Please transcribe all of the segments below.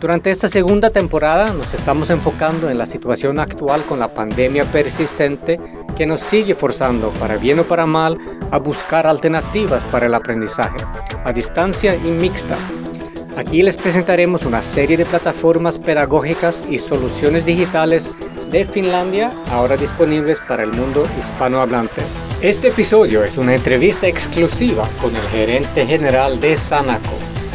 durante esta segunda temporada nos estamos enfocando en la situación actual con la pandemia persistente que nos sigue forzando, para bien o para mal, a buscar alternativas para el aprendizaje, a distancia y mixta. Aquí les presentaremos una serie de plataformas pedagógicas y soluciones digitales de Finlandia ahora disponibles para el mundo hispanohablante. Este episodio es una entrevista exclusiva con el gerente general de Sanaco,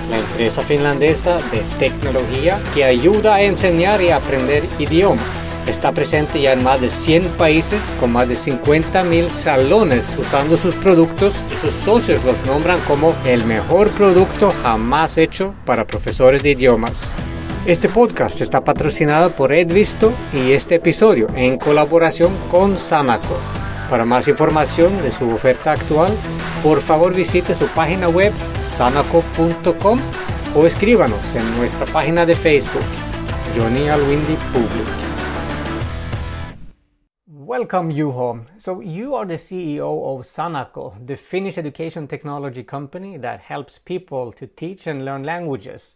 la empresa finlandesa de tecnología que ayuda a enseñar y aprender idiomas. Está presente ya en más de 100 países con más de 50.000 salones usando sus productos y sus socios los nombran como el mejor producto jamás hecho para profesores de idiomas. Este podcast está patrocinado por Edvisto y este episodio en colaboración con Sanaco. Para más información de su oferta actual, por favor visite su página web sanaco.com o escríbanos en nuestra página de Facebook, Johnny Alwindi Public. Welcome, Juho. So, you are the CEO of Sanako, the Finnish education technology company that helps people to teach and learn languages.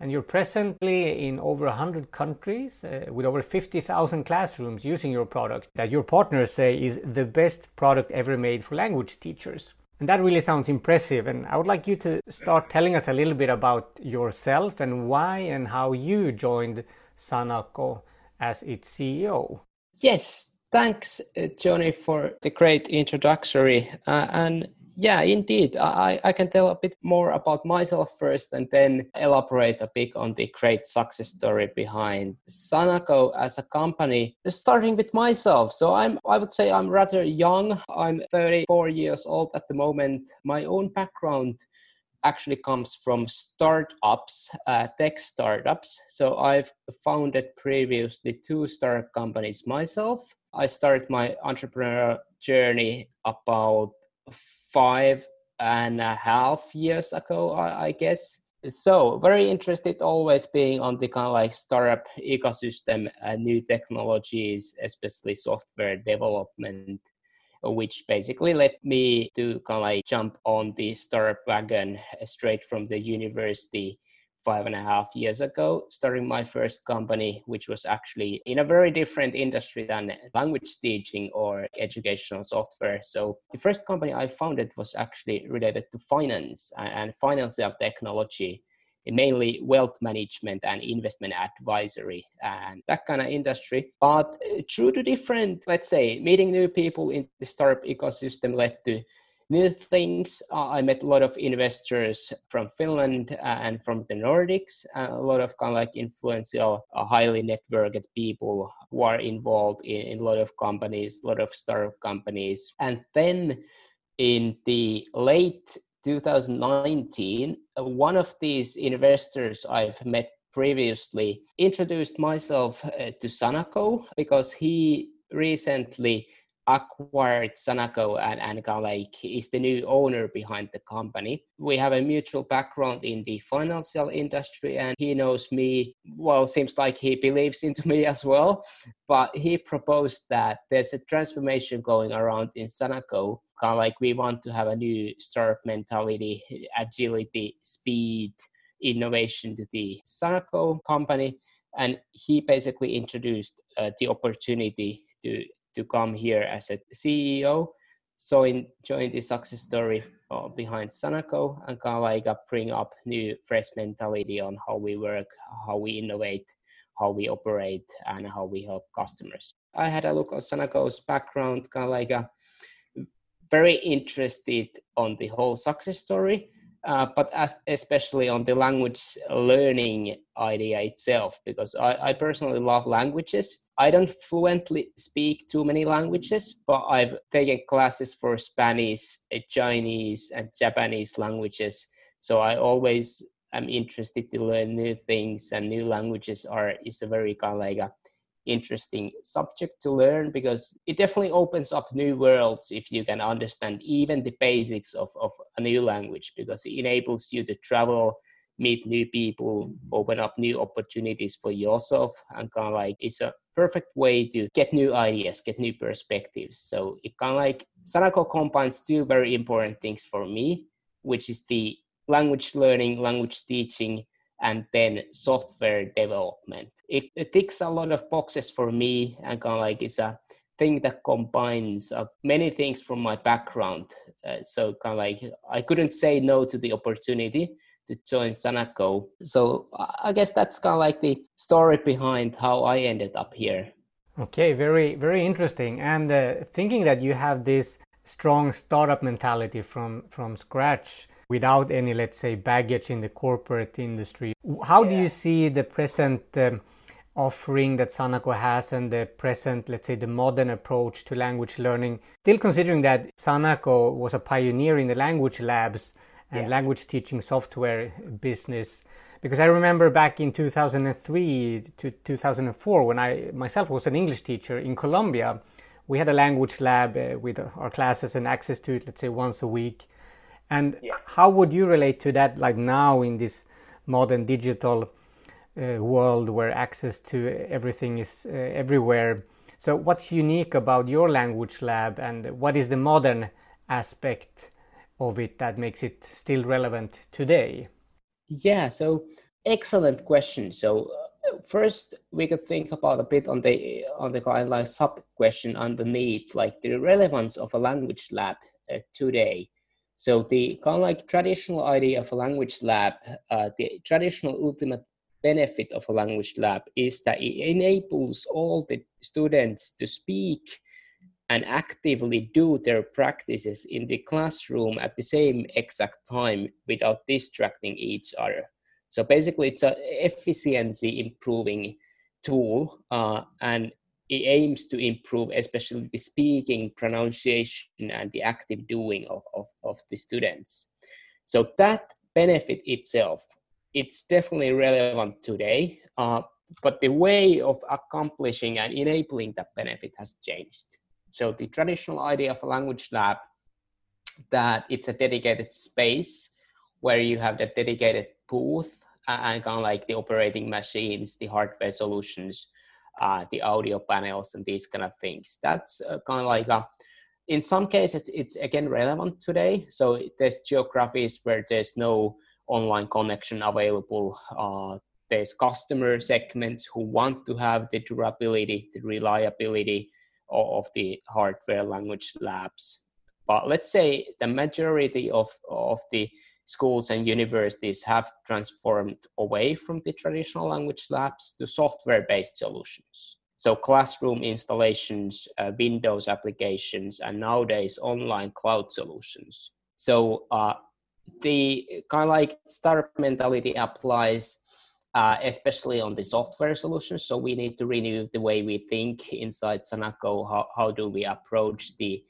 And you're presently in over 100 countries uh, with over 50,000 classrooms using your product that your partners say is the best product ever made for language teachers. And that really sounds impressive. And I would like you to start telling us a little bit about yourself and why and how you joined Sanako as its CEO. Yes, thanks, uh, Johnny, for the great introductory. Uh, and yeah, indeed. I, I can tell a bit more about myself first and then elaborate a bit on the great success story behind Sanako as a company. Starting with myself. So I'm I would say I'm rather young. I'm 34 years old at the moment. My own background actually comes from startups, uh, tech startups. So I've founded previously two startup companies myself. I started my entrepreneurial journey about five and a half years ago, I, I guess. So very interested always being on the kind of like startup ecosystem, uh, new technologies, especially software development, which basically led me to kind of like jump on the startup wagon straight from the university five and a half years ago, starting my first company, which was actually in a very different industry than language teaching or educational software. So the first company I founded was actually related to finance and financial technology mainly wealth management and investment advisory and that kind of industry. But uh, through the different, let's say, meeting new people in the startup ecosystem led to new things. Uh, I met a lot of investors from Finland uh, and from the Nordics, a lot of kind of like influential, uh, highly networked people who are involved in, in a lot of companies, a lot of startup companies. And then in the late 2019, uh, one of these investors I've met previously introduced myself uh, to Sanako because he recently acquired Sanako and, and like is the new owner behind the company. We have a mutual background in the financial industry and he knows me, well, seems like he believes into me as well. But he proposed that there's a transformation going around in Sanako. Kind of like we want to have a new startup mentality, agility, speed, innovation to the Sanako company. And he basically introduced uh, the opportunity to to come here as a CEO. So in join the success story uh, behind Sanako and kind of like bring up new fresh mentality on how we work, how we innovate, how we operate, and how we help customers. I had a look at Sanako's background, kind of like a very interested on the whole success story uh, but as, especially on the language learning idea itself, because I, I, personally love languages. I don't fluently speak too many languages, but I've taken classes for Spanish, eh, Chinese, and Japanese languages. So I always am interested to learn new things, and new languages are is a very kind of like a interesting subject to learn because it definitely opens up new worlds if you can understand even the basics of, of a new language because it enables you to travel meet new people open up new opportunities for yourself and kind of like it's a perfect way to get new ideas get new perspectives. So it kind of like sanako combines two very important things for me which is the language learning language teaching and then software development. It, it ticks a lot of boxes for me and kind of like it's a thing that combines uh, many things from my background. Uh, so kind of like I couldn't say no to the opportunity to join Sanako. So I guess that's kind of like the story behind how I ended up here. Okay, very very interesting. And uh, thinking that you have this strong startup mentality from from scratch without any, let's say, baggage in the corporate industry. How yeah. do you see the present um, offering that Sanako has and the present, let's say, the modern approach to language learning? Still considering that Sanako was a pioneer in the language labs and yeah. language teaching software business. Because I remember back in 2003 to 2004, when I myself was an English teacher in Colombia, we had a language lab uh, with our classes and access to it, let's say, once a week and yeah. how would you relate to that, like now in this modern digital uh, world where access to everything is uh, everywhere? So, what's unique about your language lab, and what is the modern aspect of it that makes it still relevant today? Yeah, so excellent question. So, uh, first we could think about a bit on the on the kind of like sub question underneath, like the relevance of a language lab uh, today. So the kind of like traditional idea of a language lab, uh, the traditional ultimate benefit of a language lab is that it enables all the students to speak and actively do their practices in the classroom at the same exact time without distracting each other. So basically, it's an efficiency improving tool, uh, and it aims to improve especially the speaking pronunciation and the active doing of, of, of the students. So that benefit itself it's definitely relevant today uh, but the way of accomplishing and enabling that benefit has changed. So the traditional idea of a language lab that it's a dedicated space where you have the dedicated booth and kind of like the operating machines the hardware solutions uh, the audio panels and these kind of things. That's uh, kind of like a, in some cases it's again relevant today. So there's geographies where there's no online connection available. Uh, there's customer segments who want to have the durability, the reliability of, of the hardware language labs. But let's say the majority of, of the schools and universities have transformed away from the traditional language labs to software based solutions. So, classroom installations, uh, Windows applications, and nowadays online cloud solutions. So, uh, the kind of like startup mentality applies uh, especially on the software solutions. So, we need to renew the way we think inside Sanako. How, how do we approach the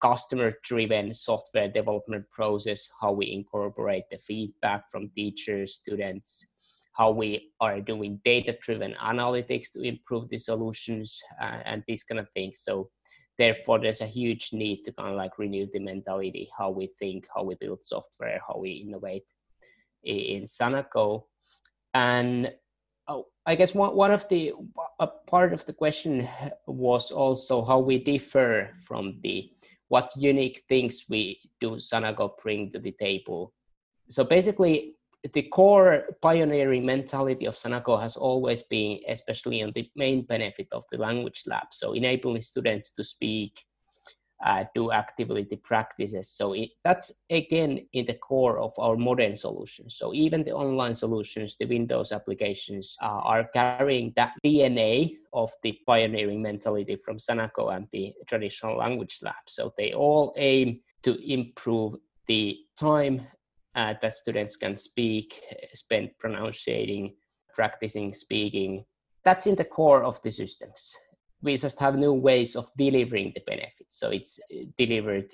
customer driven software development process, how we incorporate the feedback from teachers, students, how we are doing data driven analytics to improve the solutions uh, and these kind of things. So, therefore, there's a huge need to kind of like renew the mentality, how we think, how we build software, how we innovate in Sanako. And I guess one, one of the a part of the question was also how we differ from the what unique things we do Sanako bring to the table. So basically, the core pioneering mentality of Sanako has always been, especially on the main benefit of the language lab. So enabling students to speak uh, do activity practices. So it, that's again in the core of our modern solutions. So even the online solutions, the Windows applications uh, are carrying that DNA of the pioneering mentality from Sanako and the traditional language lab. So they all aim to improve the time uh, that students can speak, spend pronunciating, practicing speaking. That's in the core of the systems we just have new ways of delivering the benefits. So it's uh, delivered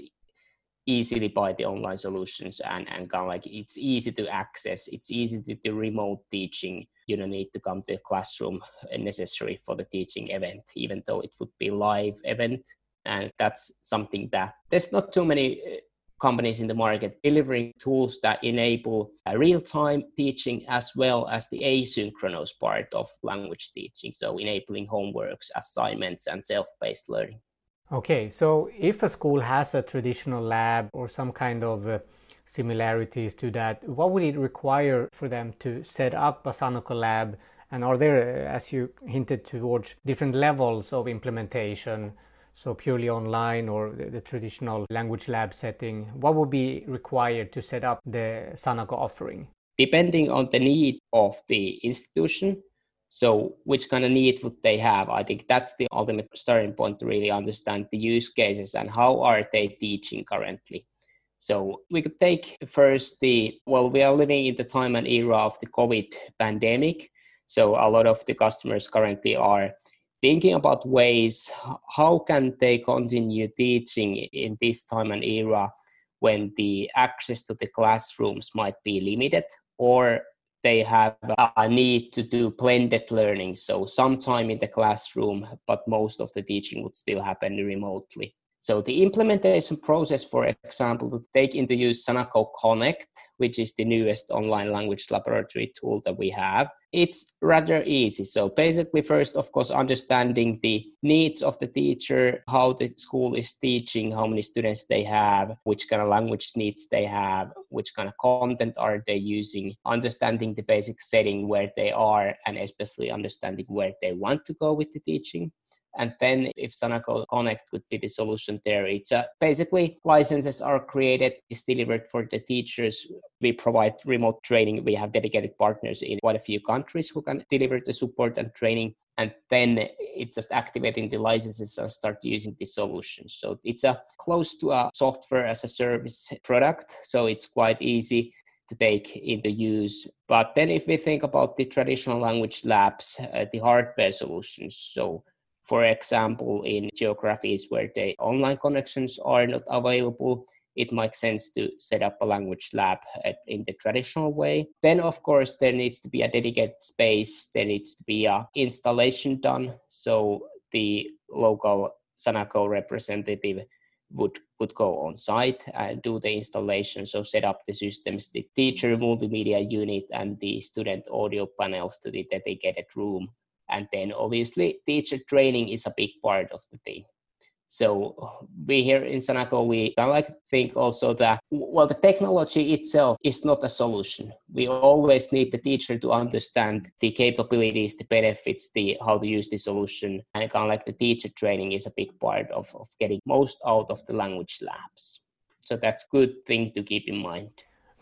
easily by the online solutions and, and kind of like it's easy to access, it's easy to do remote teaching. You don't need to come to a classroom necessary for the teaching event, even though it would be live event. And that's something that there's not too many uh, companies in the market delivering tools that enable real-time teaching as well as the asynchronous part of language teaching. So enabling homeworks assignments and self-paced learning. Okay so if a school has a traditional lab or some kind of uh, similarities to that what would it require for them to set up a Sanako lab? And are there as you hinted towards different levels of implementation so purely online or the, the, traditional language lab setting, what would be required to set up the Sanako offering? Depending on the need of the institution, so which kind of need would they have? I think that's the ultimate starting point to really understand the use cases and how are they teaching currently. So we could take first the well, we are living in the time and era of the COVID pandemic. So a lot of the customers currently are thinking about ways how can they continue teaching in this time and era when the access to the classrooms might be limited or they have a need to do blended learning? So some time in the classroom but most of the teaching would still happen remotely so the implementation process, for example, to take into use Sanako Connect, which is the newest online language laboratory tool that we have, it's rather easy. So basically, first, of course, understanding the needs of the teacher, how the school is teaching, how many students they have, which kind of language needs they have, which kind of content are they using, understanding the basic setting where they are, and especially understanding where they want to go with the teaching. And then if Sanako Connect could be the solution there, it's uh, basically licenses are created, is delivered for the teachers. We provide remote training. We have dedicated partners in quite a few countries who can deliver the support and training. And then it's just activating the licenses and start using the solution. So it's a close to a software as a service product. So it's quite easy to take into use. But then if we think about the traditional language labs, uh, the hardware solutions, so for example, in geographies where the online connections are not available, it makes sense to set up a language lab uh, in the traditional way. Then, of course, there needs to be a dedicated space. There needs to be a installation done. So the local Sanako representative would would go on site and do the installation so set up the systems the teacher multimedia unit and the student audio panels to the dedicated room and then obviously teacher training is a big part of the thing so we here in Sanako, we kind of like think also that well, the technology itself is not a solution. We always need the teacher to understand the capabilities, the benefits, the how to use the solution, and kind of like the teacher training is a big part of, of getting most out of the language labs. So that's good thing to keep in mind.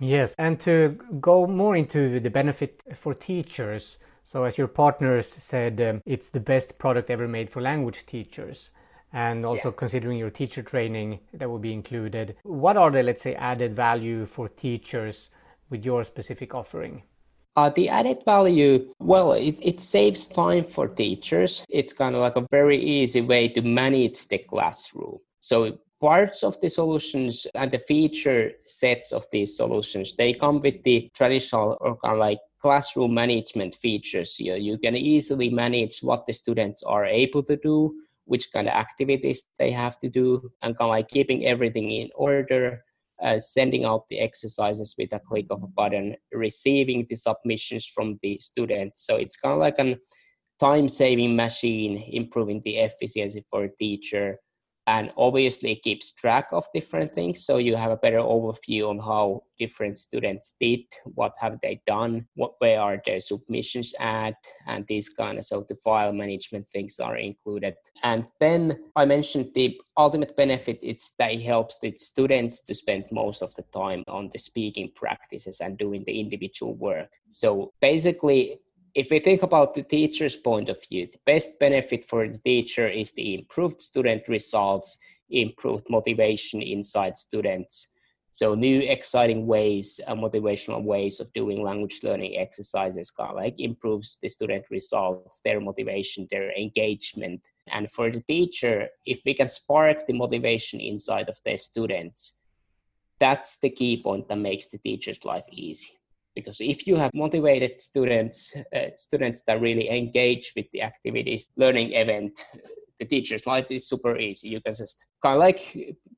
Yes, and to go more into the benefit for teachers. So, as your partners said, um, it's the best product ever made for language teachers. And also yeah. considering your teacher training that will be included, what are the, let's say, added value for teachers with your specific offering? Uh, the added value, well, it, it saves time for teachers. It's kind of like a very easy way to manage the classroom. So parts of the solutions and the feature sets of these solutions they come with the traditional or kind of like classroom management features here. You can easily manage what the students are able to do, which kind of activities they have to do, and kind of like keeping everything in order, uh, sending out the exercises with a click of a button, receiving the submissions from the students. So it's kind of like a time saving machine, improving the efficiency for a teacher and obviously it keeps track of different things so you have a better overview on how different students did what have they done what where are their submissions at and these kind of so the file management things are included. And then i mentioned the ultimate benefit it's that it helps the students to spend most of the time on the speaking practices and doing the individual work. So basically if we think about the teacher's point of view, the best benefit for the teacher is the improved student results, improved motivation inside students. So new exciting ways, uh, motivational ways of doing language learning exercises kind of like improves the student results, their motivation, their engagement. And for the teacher, if we can spark the motivation inside of their students, that's the key point that makes the teacher's life easy because if you have motivated students uh, students that really engage with the activities learning event the teacher's life is super easy you can just kind of like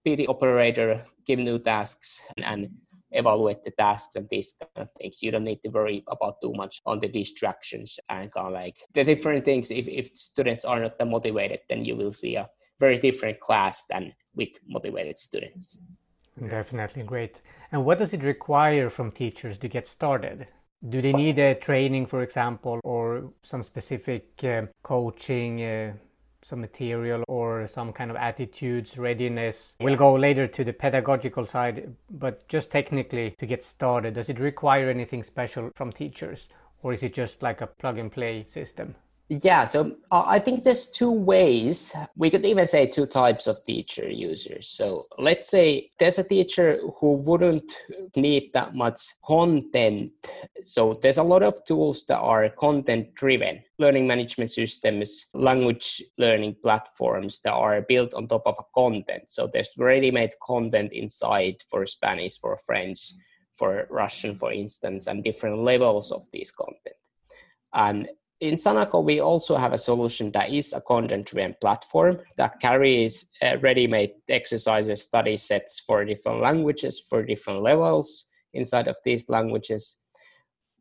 be the operator give new tasks and, and evaluate the tasks and these kind of things. You don't need to worry about too much on the distractions and kind of like the different things. If, if students are not motivated, then you will see a very different class than with motivated students. Definitely great. And what does it require from teachers to get started? Do they need a training, for example, or some specific uh, coaching? Uh, some material or some kind of attitudes, readiness. We'll go later to the pedagogical side, but just technically to get started, does it require anything special from teachers or is it just like a plug and play system? Yeah, so uh, I think there's two ways. We could even say two types of teacher users. So let's say there's a teacher who wouldn't need that much content. So there's a lot of tools that are content driven learning management systems, language learning platforms that are built on top of a content. So there's ready made content inside for Spanish, for French, for Russian, for instance, and different levels of this content. And in Sanako, we also have a solution that is a content-driven platform that carries uh, ready-made exercises, study sets for different languages, for different levels inside of these languages.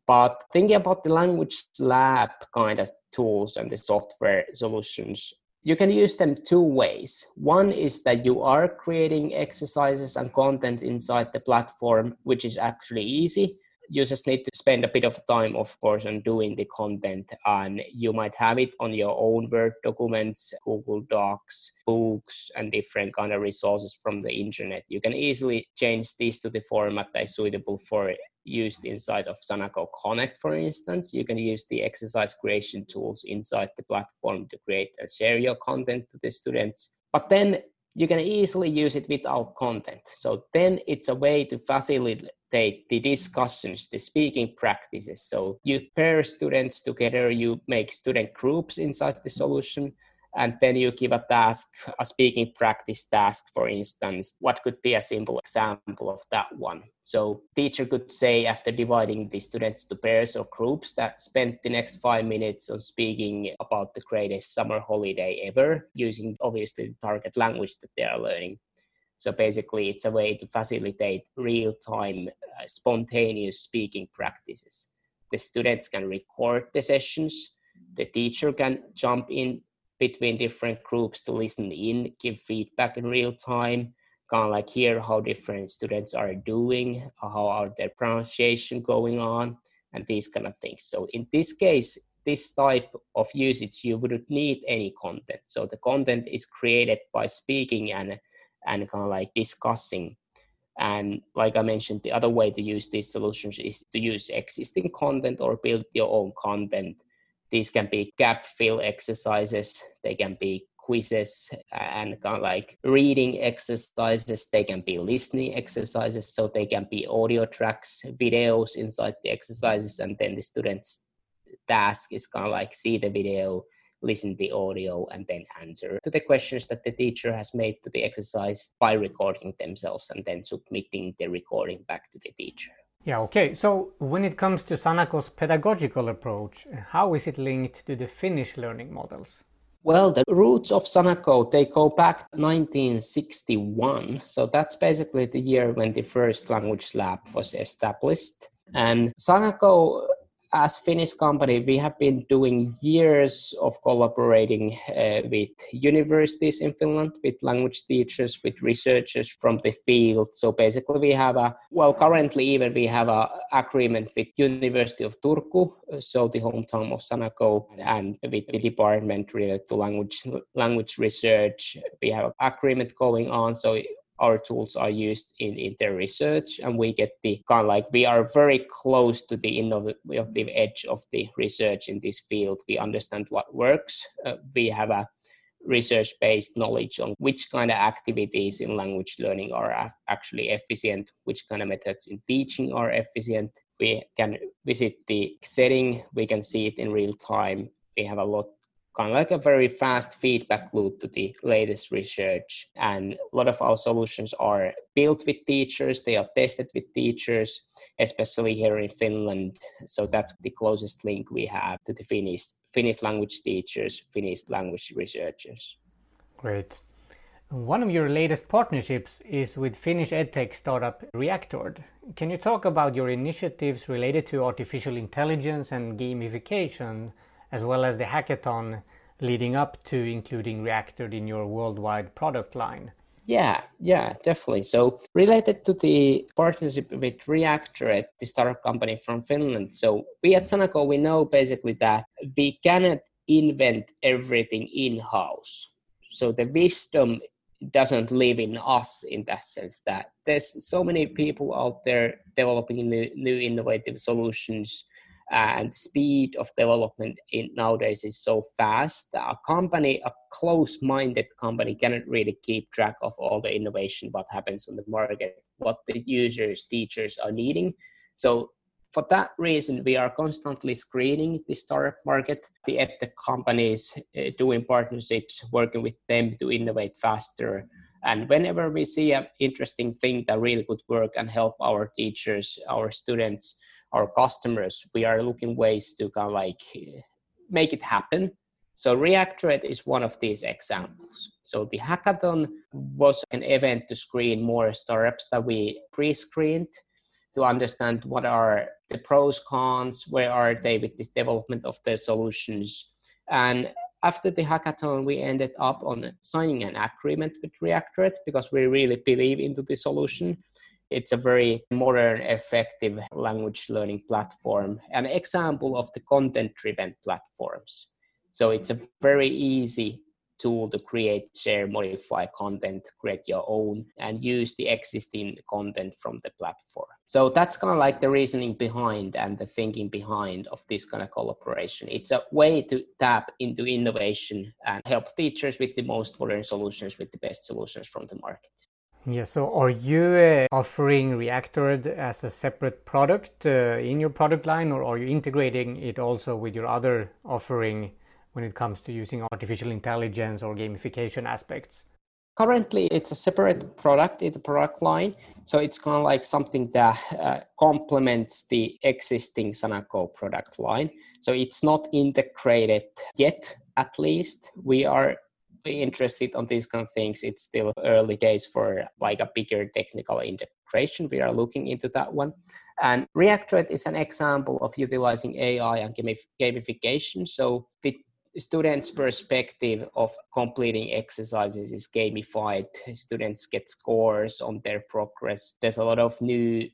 But thinking about the language lab kind of tools and the software solutions, you can use them two ways. One is that you are creating exercises and content inside the platform, which is actually easy you just need to spend a bit of time, of course, on doing the content. And you might have it on your own Word documents, Google Docs, books, and different kind of resources from the internet. You can easily change this to the format that is suitable for used inside of Sanako Connect, for instance. You can use the exercise creation tools inside the platform to create and share your content to the students. But then you can easily use it without content. So then it's a way to facilitate the discussions, the speaking practices. So you pair students together, you make student groups inside the solution, and then you give a task, a speaking practice task, for instance. What could be a simple example of that one? So teacher could say after dividing the students to pairs or groups that spend the next five minutes on speaking about the greatest summer holiday ever, using obviously the target language that they are learning. So basically, it's a way to facilitate real-time, uh, spontaneous speaking practices. The students can record the sessions. The teacher can jump in between different groups to listen in, give feedback in real time, kind of like hear how different students are doing, how are their pronunciation going on, and these kind of things. So in this case, this type of usage, you wouldn't need any content. So the content is created by speaking and and kind of like discussing. And like I mentioned, the other way to use these solutions is to use existing content or build your own content these can be gap fill exercises, they can be quizzes and kind of like reading exercises, they can be listening exercises, so they can be audio tracks, videos inside the exercises, and then the student's task is kind of like see the video, listen the audio, and then answer to the questions that the teacher has made to the exercise by recording themselves and then submitting the recording back to the teacher. Yeah, okay. So when it comes to Sanako's pedagogical approach, how is it linked to the Finnish learning models? Well, the roots of Sanako, they go back 1961. So that's basically the year when the first language lab was established. And Sanako as Finnish company, we have been doing years of collaborating uh, with universities in Finland, with language teachers, with researchers from the field. So basically, we have a well, currently even we have a agreement with University of Turku, so the hometown of Sanako, and with the department related to language language research. We have an agreement going on. So our tools are used in, in their research and we get the kind of like we are very close to the innovative edge of the research in this field. We understand what works. Uh, we have a research based knowledge on which kind of activities in language learning are actually efficient which kind of methods in teaching are efficient. We can visit the setting. We can see it in real time. We have a lot kind of like a very fast feedback loop to the latest research. And a lot of our solutions are built with teachers, they are tested with teachers, especially here in Finland. So that's the closest link we have to the Finnish, Finnish language teachers, Finnish language researchers. Great. One of your latest partnerships is with Finnish edtech startup Reactored. Can you talk about your initiatives related to artificial intelligence and gamification, as well as the hackathon leading up to including Reactored in your worldwide product line? Yeah, yeah, definitely. So related to the partnership with Reactored, the startup company from Finland. So we at Sanako, we know basically that we cannot invent everything in-house. So the wisdom doesn't live in us in that sense that there's so many people out there developing new, new innovative solutions and speed of development in nowadays is so fast that a company a close-minded company cannot really keep track of all the innovation what happens on the market what the users teachers are needing so for that reason, we are constantly screening the startup market, the edtech companies, uh, doing partnerships, working with them to innovate faster. And whenever we see an interesting thing that really could work and help our teachers, our students, our customers, we are looking ways to kind of like eh, make it happen. So Reactored is one of these examples. So the hackathon was an event to screen more startups that we pre-screened to understand what are the pros cons where are they with this development of the solutions and after the hackathon we ended up on signing an agreement with reactored because we really believe into the solution it's a very modern effective language learning platform an example of the content driven platforms so it's a very easy tool to create, share, modify content, create your own, and use the existing content from the platform. So that's kind of like the reasoning behind and the thinking behind of this kind of collaboration. It's a way to tap into innovation and help teachers with the most modern solutions, with the best solutions from the market. Yeah, so are you uh, offering Reactored as a separate product uh, in your product line, or are you integrating it also with your other offering when it comes to using artificial intelligence or gamification aspects? Currently, it's a separate product in the product line. So it's kind of like something that uh, complements the existing Sanako product line. So it's not integrated yet, at least. We are interested on these kind of things. It's still early days for like a bigger technical integration. We are looking into that one. And Reactored is an example of utilizing AI and gamification. So the students' perspective of completing exercises is gamified. Students get scores on their progress. There's a lot of new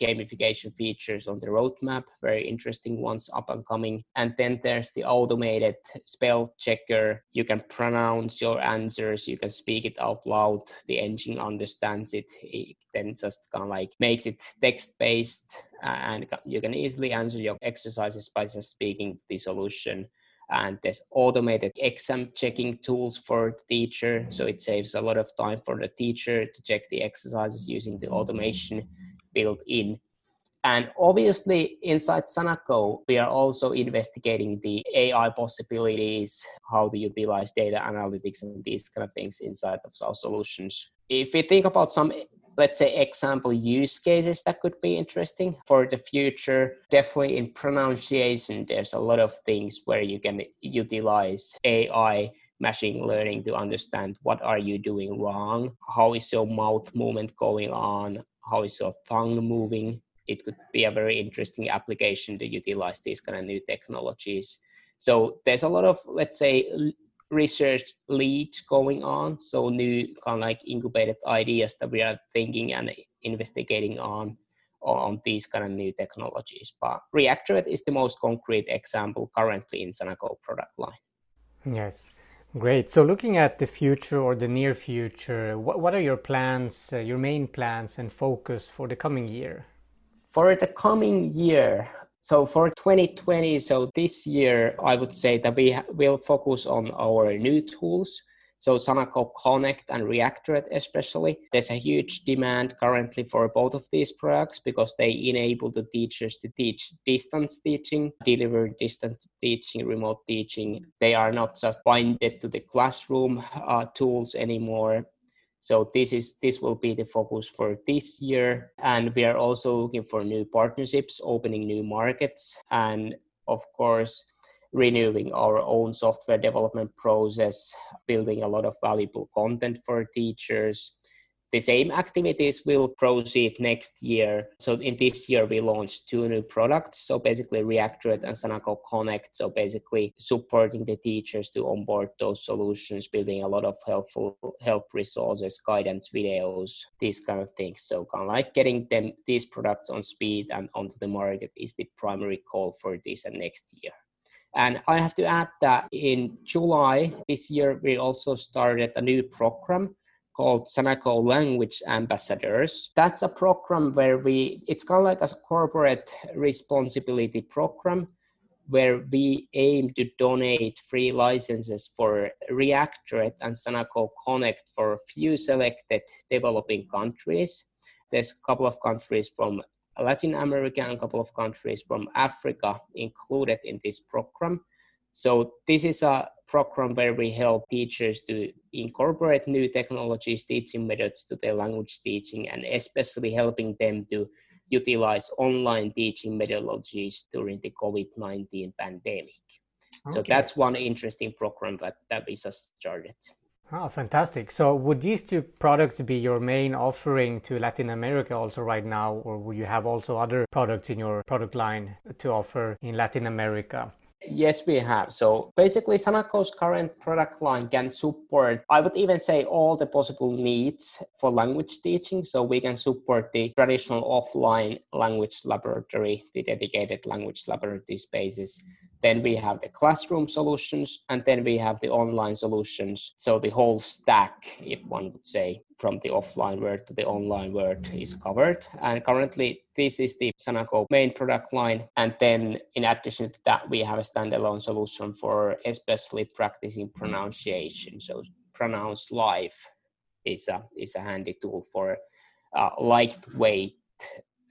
gamification features on the roadmap, very interesting ones up and coming. And then there's the automated spell checker. You can pronounce your answers, you can speak it out loud. The engine understands it. It then just kind of like makes it text based, and you can easily answer your exercises by just speaking the solution and there's automated exam checking tools for the teacher so it saves a lot of time for the teacher to check the exercises using the automation built in. And obviously inside Sanako, we are also investigating the ai possibilities how to utilize data analytics and these kind of things inside of our solutions. If we think about some let's say example use cases that could be interesting for the future definitely in pronunciation there's a lot of things where you can utilize ai machine learning to understand what are you doing wrong how is your mouth movement going on how is your tongue moving? It could be a very interesting application to utilize these kind of new technologies. So there's a lot of let's say research leads going on so new kind of like incubated ideas that we are thinking and investigating on on these kind of new technologies. But reactored is the most concrete example currently in sanako product line. Yes great so looking at the future or the near future what, what are your plans uh, your main plans and focus for the coming year for the coming year so for 2020, so this year, I would say that we will focus on our new tools. So Sanako Connect and Reactored especially, there's a huge demand currently for both of these products because they enable the teachers to teach distance teaching, deliver distance teaching, remote teaching. They are not just binded to the classroom uh, tools anymore. So this is this will be the focus for this year, and we are also looking for new partnerships, opening new markets, and of course renewing our own software development process, building a lot of valuable content for teachers. The same activities will proceed next year. So in this year, we launched two new products. So basically Reactored and Sanako Connect. So basically supporting the teachers to onboard those solutions, building a lot of helpful help resources, guidance videos, these kind of things. So kind of like getting them these products on speed and onto the market is the primary goal for this and next year. And I have to add that in July this year, we also started a new program called Sanako Language Ambassadors. That's a program where we, it's kind of like a corporate responsibility program where we aim to donate free licenses for Reactored and Sanako Connect for a few selected developing countries. There's a couple of countries from Latin America and a couple of countries from Africa included in this program. So this is a program where we help teachers to incorporate new technologies, teaching methods to their language teaching, and especially helping them to utilize online teaching methodologies during the COVID-19 pandemic. Okay. So that's one interesting program that, that we just started. Oh, fantastic. So would these two products be your main offering to Latin America also right now, or would you have also other products in your product line to offer in Latin America? Yes, we have. So basically, Sanako's current product line can support, I would even say, all the possible needs for language teaching. So we can support the traditional offline language laboratory, the dedicated language laboratory spaces. Then we have the classroom solutions, and then we have the online solutions. So the whole stack, if one would say, from the offline world to the online world is covered. And currently, this is the Sanako main product line. And then, in addition to that, we have a standalone solution for especially practicing pronunciation. So, Pronounce Live is a is a handy tool for uh, lightweight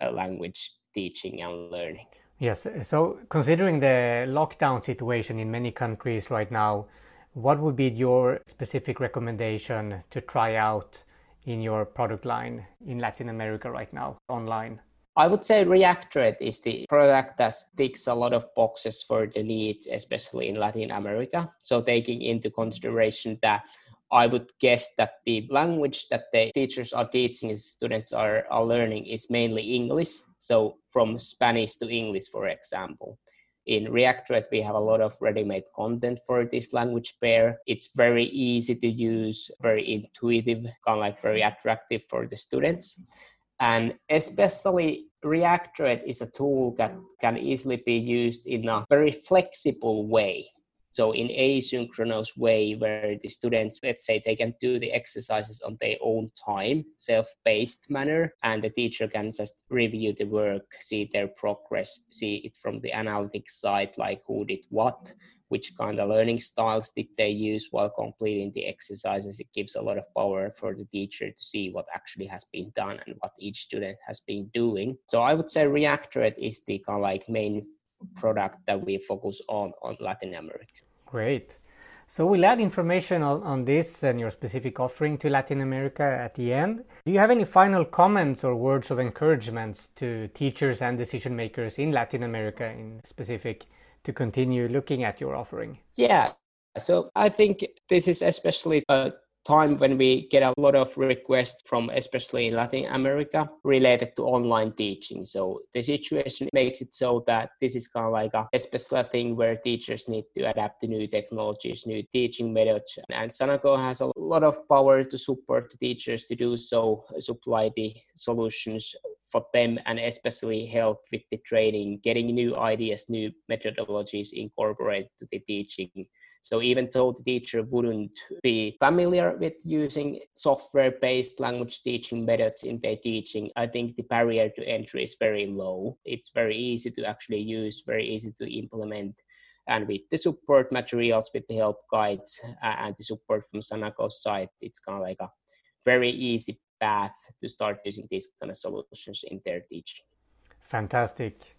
uh, language teaching and learning. Yes. So, considering the lockdown situation in many countries right now, what would be your specific recommendation to try out in your product line in Latin America right now online? I would say Reactored is the product that ticks a lot of boxes for the needs, especially in Latin America. So taking into consideration that I would guess that the language that the teachers are teaching students are, are learning is mainly English. So from Spanish to English, for example in Reactored, we have a lot of ready-made content for this language pair. It's very easy to use, very intuitive, kind of like very attractive for the students. And especially Reactored is a tool that can easily be used in a very flexible way. So in asynchronous way where the students, let's say they can do the exercises on their own time, self-paced manner, and the teacher can just review the work, see their progress, see it from the analytics side, like who did what, which kind of learning styles did they use while completing the exercises. It gives a lot of power for the teacher to see what actually has been done and what each student has been doing. So I would say Reactored is the kind of like main product that we focus on on Latin America. Great. So we'll add information on, on this and your specific offering to Latin America at the end. Do you have any final comments or words of encouragement to teachers and decision makers in Latin America in specific to continue looking at your offering? Yeah. So I think this is especially a time when we get a lot of requests from especially in Latin America related to online teaching. So the situation makes it so that this is kind of like a special thing where teachers need to adapt to new technologies, new teaching methods. And Sanako has a lot of power to support the teachers to do so, supply the solutions for them and especially help with the training, getting new ideas, new methodologies incorporated to the teaching so even though the teacher wouldn't be familiar with using software-based language teaching methods in their teaching, I think the barrier to entry is very low. It's very easy to actually use, very easy to implement And with the support materials, with the help guides, uh, and the support from Sanako's side, it's kind of like a very easy path to start using these kind of solutions in their teaching. Fantastic.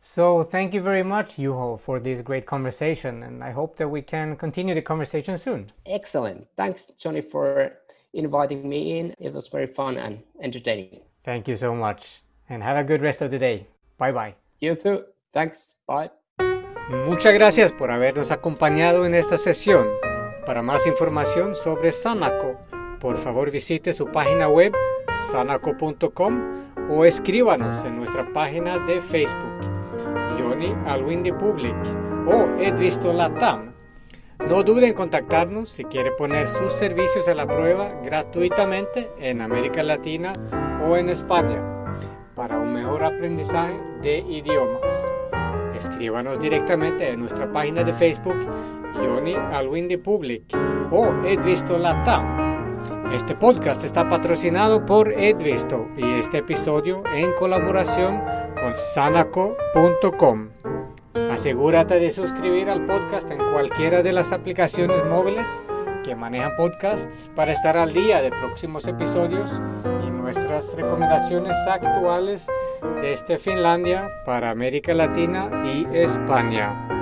So thank you very much, Juho, for this great conversation, and I hope that we can continue the conversation soon. Excellent. Thanks, Johnny, for inviting me in. It was very fun and entertaining. Thank you so much, and have a good rest of the day. Bye bye. You too. Thanks. Bye. Muchas gracias por habernos acompañado en esta sesión. Para más información sobre Sanako, por favor visite su página web sanako.com o escríbanos en nuestra página de Facebook, Johnny Alwindi Public o Edvisto Latam. No duden en contactarnos si quiere poner sus servicios a la prueba gratuitamente en América Latina o en España para un mejor aprendizaje de idiomas. Escríbanos directamente en nuestra página de Facebook Johnny Alwindi Public o Edvisto Latam. Este podcast está patrocinado por Edvisto y este episodio en colaboración con sanaco.com. Asegúrate de suscribir al podcast en cualquiera de las aplicaciones móviles que manejan podcasts para estar al día de próximos episodios y nuestras recomendaciones actuales desde Finlandia para América Latina y España.